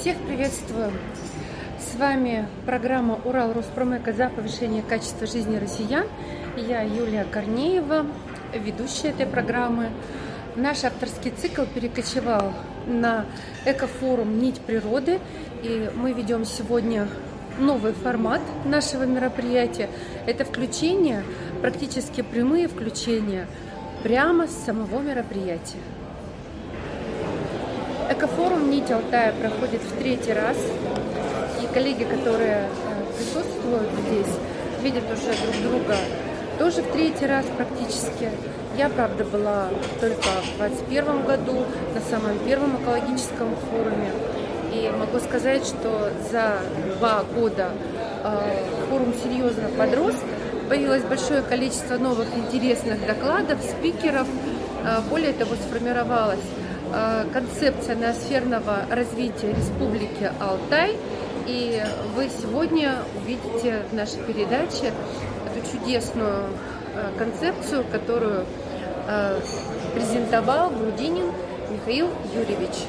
Всех приветствую! С вами программа «Урал Роспромека» за повышение качества жизни россиян. Я Юлия Корнеева, ведущая этой программы. Наш авторский цикл перекочевал на экофорум «Нить природы», и мы ведем сегодня новый формат нашего мероприятия. Это включение, практически прямые включения прямо с самого мероприятия. Экофорум «Нить Алтая» проходит в третий раз. И коллеги, которые э, присутствуют здесь, видят уже друг друга тоже в третий раз практически. Я, правда, была только в 2021 году на самом первом экологическом форуме. И могу сказать, что за два года э, форум серьезно подрос. Появилось большое количество новых интересных докладов, спикеров. Э, более того, сформировалась концепция ноосферного развития Республики Алтай. И вы сегодня увидите в нашей передаче эту чудесную э, концепцию, которую э, презентовал Грудинин Михаил Юрьевич.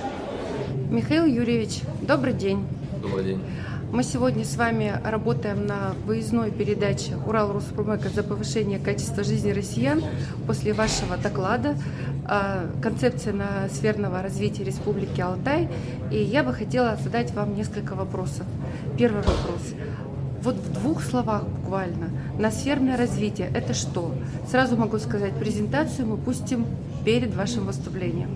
Михаил Юрьевич, добрый день. Добрый день. Мы сегодня с вами работаем на выездной передаче «Урал Роспромека за повышение качества жизни россиян» после вашего доклада «Концепция на сферного развития Республики Алтай». И я бы хотела задать вам несколько вопросов. Первый вопрос. Вот в двух словах буквально. Ноосферное развитие – это что? Сразу могу сказать, презентацию мы пустим перед вашим выступлением.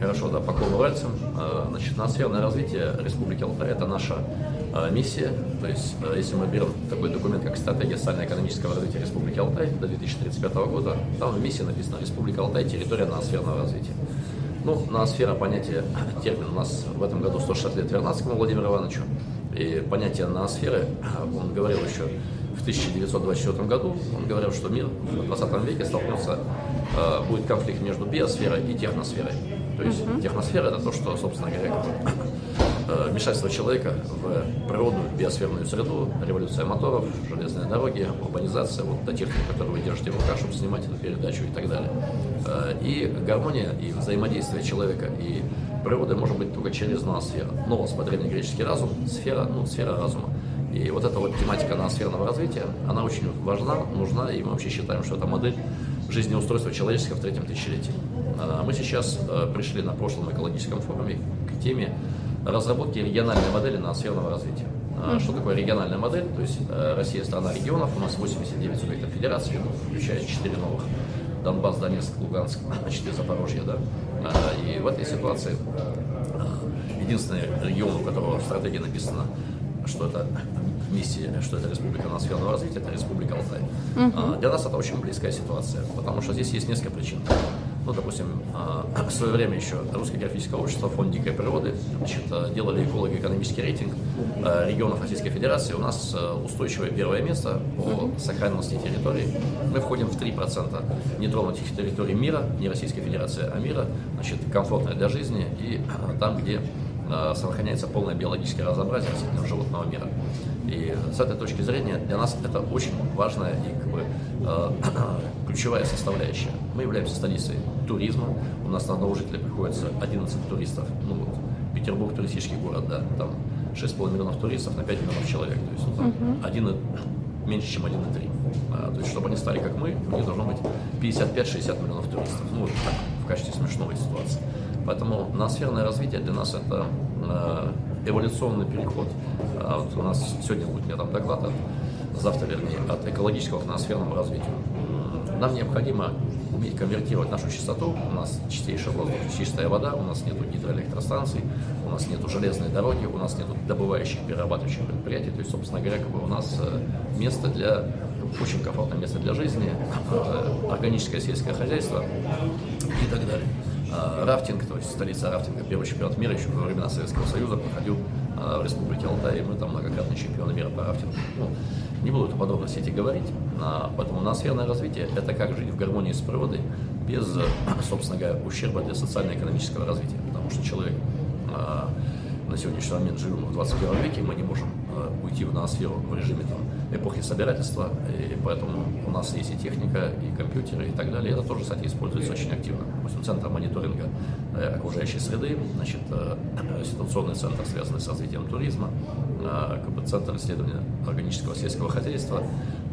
Хорошо, да, по кругу пальцам. А, значит, ноосферное развитие Республики Алтай – это наша а, миссия. То есть, а, если мы берем такой документ, как «Стратегия социально-экономического развития Республики Алтай» до 2035 года, там в миссии написано «Республика Алтай – территория ноосферного развития». Ну, ноосфера – понятие, термин у нас в этом году 160 лет Вернадскому Владимиру Ивановичу. И понятие ноосферы, он говорил еще в 1924 году, он говорил, что мир в 20 веке столкнется, будет конфликт между биосферой и техносферой. То есть угу. техносфера это то, что, собственно говоря, э, вмешательство человека в природу, в биосферную среду, революция моторов, железные дороги, урбанизация, вот та техника, которую вы держите в руках, чтобы снимать эту передачу и так далее. Э, и гармония и взаимодействие человека и природы может быть только через ноосферу. Нос по-древнегреческий разум, сфера, ну, сфера разума. И вот эта вот тематика ноосферного развития, она очень важна, нужна, и мы вообще считаем, что это модель жизнеустройства человеческого в третьем тысячелетии. А, мы сейчас э, пришли на прошлом экологическом форуме к теме разработки региональной модели ноосферного развития. А, что такое региональная модель? То есть э, Россия страна регионов, у нас 89 субъектов федерации, ну, включая 4 новых. Донбасс, Донецк, Луганск, 4 Запорожье, да. А, и в этой ситуации единственный регион, у которого в стратегии написано, что это миссии, что это Республика Ноосферного развития, это Республика Алтай. Угу. Для нас это очень близкая ситуация, потому что здесь есть несколько причин. Ну, допустим, а, в свое время еще Русское географическое общество, Фонд дикой природы значит, а, делали эколого-экономический рейтинг а, регионов Российской Федерации. У нас устойчивое первое место по сохранности территорий. Мы входим в 3% нетронутых территорий мира, не Российской Федерации, а мира, значит, комфортное для жизни и там, где сохраняется полное биологическое разнообразие растительного животного мира. И с этой точки зрения для нас это очень важная и как бы, ключевая составляющая. Мы являемся столицей туризма. У нас на одного жителя приходится 11 туристов. Ну вот, Петербург туристический город, да, там 6,5 миллионов туристов на 5 миллионов человек. То есть ну, там, uh-huh. один, меньше, чем 1,3. А, то есть, чтобы они стали как мы, у них должно быть 55-60 миллионов туристов. Ну, вот так, в качестве смешной ситуации. Поэтому ноосферное развитие для нас это э, эволюционный переход. А вот у нас сегодня будет мне там доклад, от, завтра вернее, от экологического к ноосферному развитию. Нам необходимо уметь конвертировать нашу частоту. У нас чистейший воздух, чистая вода, у нас нет гидроэлектростанций, у нас нет железной дороги, у нас нет добывающих, перерабатывающих предприятий. То есть, собственно говоря, как бы у нас э, место для очень комфортное место для жизни, э, органическое сельское хозяйство и так далее. А, рафтинг, то есть столица рафтинга, первый чемпионат мира еще во времена Советского Союза проходил а, в Республике Алтай, и мы там многократные чемпионы мира по рафтингу. Ну, не буду это подробности говорить, а, поэтому ноосферное развитие – это как жить в гармонии с природой без, собственно говоря, ущерба для социально-экономического развития, потому что человек на сегодняшний момент живем в 21 веке, мы не можем уйти в ноосферу в режиме там, эпохи собирательства, и поэтому у нас есть и техника, и компьютеры, и так далее. Это тоже, кстати, используется очень активно. Допустим, центр мониторинга окружающей среды, значит, ситуационный центр, связанный с развитием туризма, как бы центр исследования органического сельского хозяйства,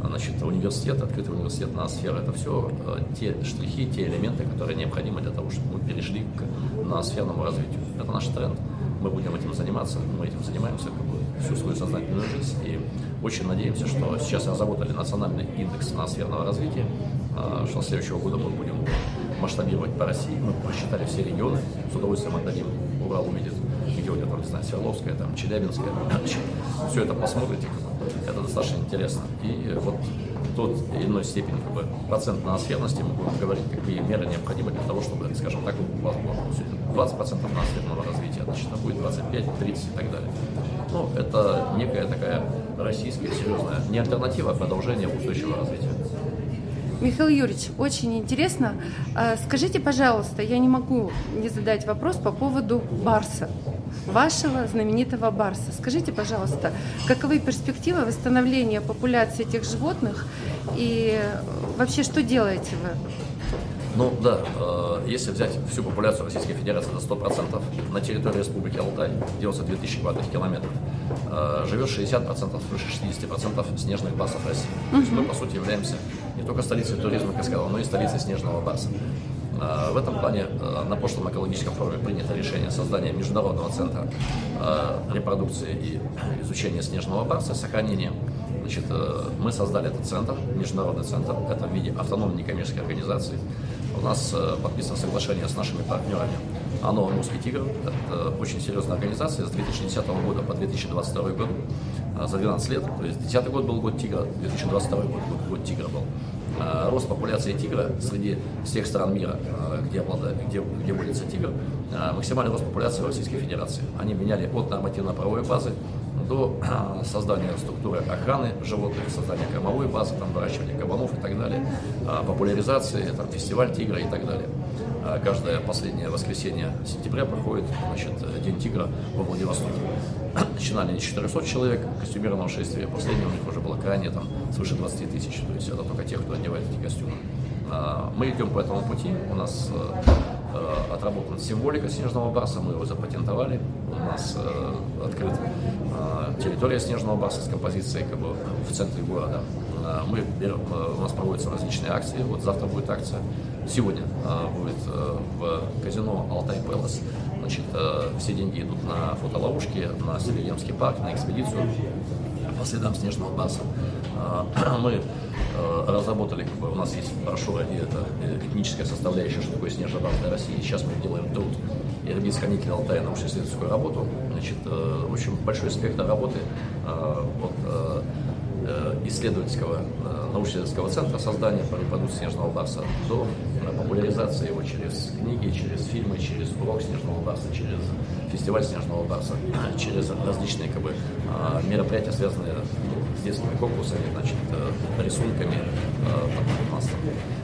значит, университет, открытый университет ноосфера, это все те штрихи, те элементы, которые необходимы для того, чтобы мы перешли к ноосферному развитию. Это наш тренд. Мы будем этим заниматься, мы этим занимаемся как бы, всю свою сознательную жизнь. И очень надеемся, что сейчас разработали национальный индекс ноосферного развития, что с следующего года мы будем масштабировать по России. Мы просчитали все регионы, с удовольствием отдадим. Урал увидит, него там, не знаю, Свердловская, там, Челябинская. Все это посмотрите, это достаточно интересно. И вот тот или иной степени как бы, процент ноосферности мы будем говорить, какие меры необходимы для того, чтобы, скажем так, у вас было 20% ноосферного развития, значит, будет 25, 30 и так далее. Ну, это некая такая российская серьезная, не альтернатива, а продолжение устойчивого развития. Михаил Юрьевич, очень интересно. А, скажите, пожалуйста, я не могу не задать вопрос по поводу Барса, вашего знаменитого Барса. Скажите, пожалуйста, каковы перспективы восстановления популяции этих животных и вообще что делаете вы? Ну да, э, если взять всю популяцию Российской Федерации за 100%, на территории Республики Алтай, 92 тысячи квадратных километров, э, живет 60%, свыше 60% снежных басов России. То есть мы, по сути, являемся не только столицей туризма Каскада, но и столицей снежного барса. Э, в этом плане э, на прошлом экологическом форуме принято решение создания международного центра э, репродукции и изучения снежного барса, сохранения Значит, мы создали этот центр, международный центр, это в виде автономной некоммерческой организации. У нас подписано соглашение с нашими партнерами. Оно «Русский тигр». Это очень серьезная организация с 2010 года по 2022 год, за 12 лет. То есть 2010 год был год тигра, 2022 год год тигра был. Э, рост популяции тигра среди всех стран мира, э, где, обладает, где, где водится тигр, максимальный рост популяции в Российской Федерации. Они меняли от нормативно-правовой базы до создания структуры охраны животных, создания кормовой базы, там, выращивания кабанов и так далее, популяризации, там, фестиваль тигра и так далее. Каждое последнее воскресенье сентября проходит значит, День тигра во Владивостоке. Начинали не 400 человек костюмированного шествия, последнее у них уже было крайне там, свыше 20 тысяч, то есть это только те, кто одевает эти костюмы. Мы идем по этому пути, у нас э, э, отработана символика снежного барса, мы его запатентовали, у нас э, открыта территория снежного барса с композицией как бы, в центре города. Мы, у нас проводятся различные акции, вот завтра будет акция, сегодня будет в казино Алтай Пэлас Значит, э, все деньги идут на фотоловушки, на Селигемский парк, на экспедицию по следам снежного баса. Э, мы э, разработали, как бы, у нас есть брошюра, и это этническая составляющая, что такое для России. Сейчас мы делаем труд Ирбитск, Никель, Алтай, научно-исследовательскую работу. Значит, очень большой спектр работы от исследовательского научно-исследовательского центра создания по репродукции снежного барса до популяризации его через книги, через фильмы, через урок снежного барса, через фестиваль снежного барса, через различные как бы, мероприятия, связанные детскими конкурсами, значит, э, рисунками, там, у нас там,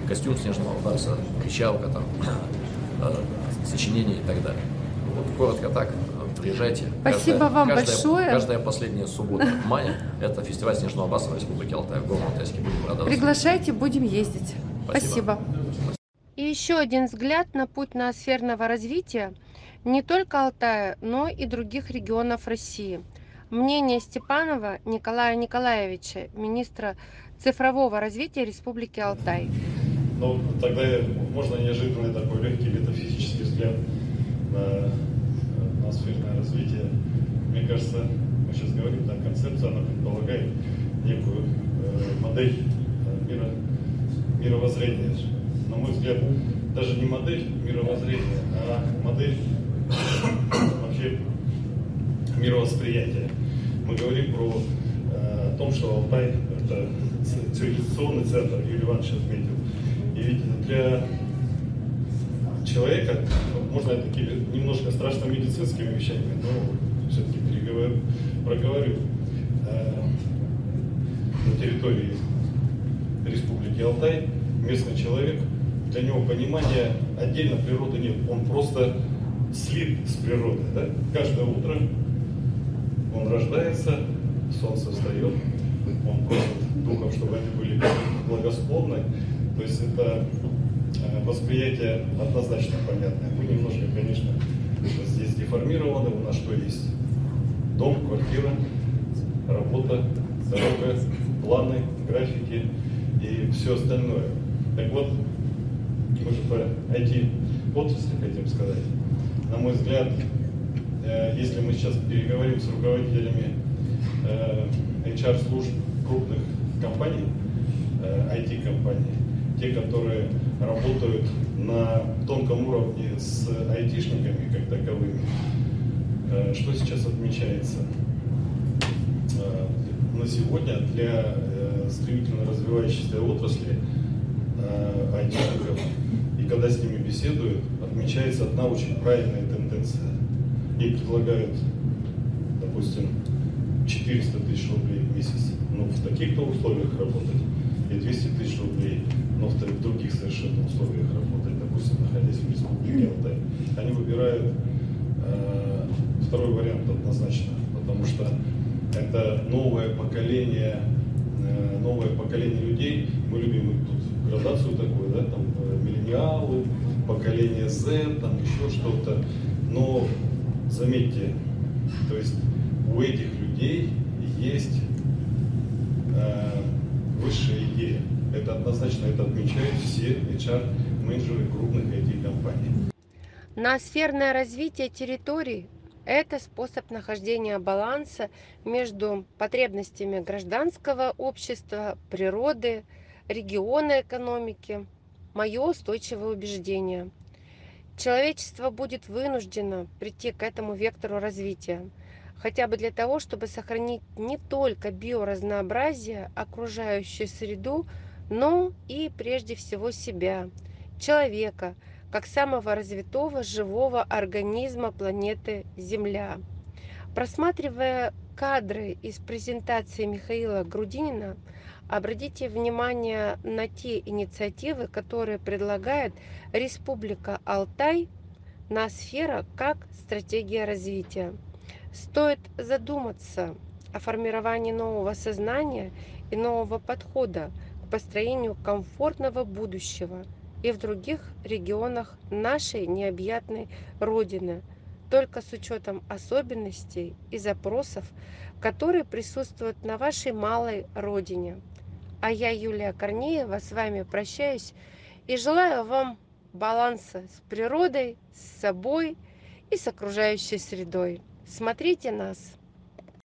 костюм снежного барса, кричалка, там, э, сочинения и так далее. Вот коротко так, приезжайте. Спасибо каждая, вам каждая, большое. Каждая последняя суббота мая – это фестиваль снежного баса в Республике Алтай, в Горном Алтайске. Будем рады Приглашайте, будем ездить. Спасибо. Спасибо. И еще один взгляд на путь ноосферного развития не только Алтая, но и других регионов России. Мнение Степанова Николая Николаевича, министра цифрового развития Республики Алтай. Ну, тогда можно неожиданный такой легкий метафизический взгляд на ноосферное развитие. Мне кажется, мы сейчас говорим, да, концепция, она предполагает некую э, модель э, мира, мировоззрения на мой взгляд, даже не модель мировоззрения, а модель вообще мировосприятия. Мы говорим про э, о том, что Алтай – это цивилизационный центр, Юрий Иванович отметил. И ведь для человека, можно такими немножко страшно медицинскими вещами, но все-таки переговорю, проговорю, э, на территории Республики Алтай местный человек – для него понимания отдельно природы нет. Он просто слит с природы. Да? Каждое утро он рождается, солнце встает, он просит духов, чтобы они были благосклонны. То есть это э, восприятие однозначно понятное. Мы немножко, конечно, здесь деформированы. У нас что есть? Дом, квартира, работа, дорога, планы, графики и все остальное. Так вот, мы же по IT-отрасли хотим сказать. На мой взгляд, если мы сейчас переговорим с руководителями HR-служб крупных компаний, IT-компаний, те, которые работают на тонком уровне с айтишниками как таковыми, э, что сейчас отмечается? Э, на сегодня для э, стремительно развивающейся отрасли айтишников, и когда с ними беседуют, отмечается одна очень правильная тенденция. Им предлагают, допустим, 400 тысяч рублей в месяц, но в таких-то условиях работать, и 200 тысяч рублей но в других совершенно условиях работать, допустим, находясь в республике Алтай, они выбирают э, второй вариант однозначно, потому что это новое поколение, э, новое поколение людей, мы любим тут градацию такую, да, там э, миллениалы, поколение Z, там еще что-то, но заметьте, то есть у этих людей есть э, высшая идея. Это однозначно это отмечают все HR-менеджеры крупных IT-компаний. Ноосферное развитие территорий – это способ нахождения баланса между потребностями гражданского общества, природы, региона экономики. Мое устойчивое убеждение. Человечество будет вынуждено прийти к этому вектору развития – хотя бы для того, чтобы сохранить не только биоразнообразие, окружающую среду, но и прежде всего себя, человека, как самого развитого живого организма планеты Земля. Просматривая кадры из презентации Михаила Грудинина, обратите внимание на те инициативы, которые предлагает Республика Алтай на сфера как стратегия развития. Стоит задуматься о формировании нового сознания и нового подхода к построению комфортного будущего и в других регионах нашей необъятной Родины, только с учетом особенностей и запросов, которые присутствуют на вашей малой Родине. А я, Юлия Корнеева, с вами прощаюсь и желаю вам баланса с природой, с собой и с окружающей средой. Смотрите нас.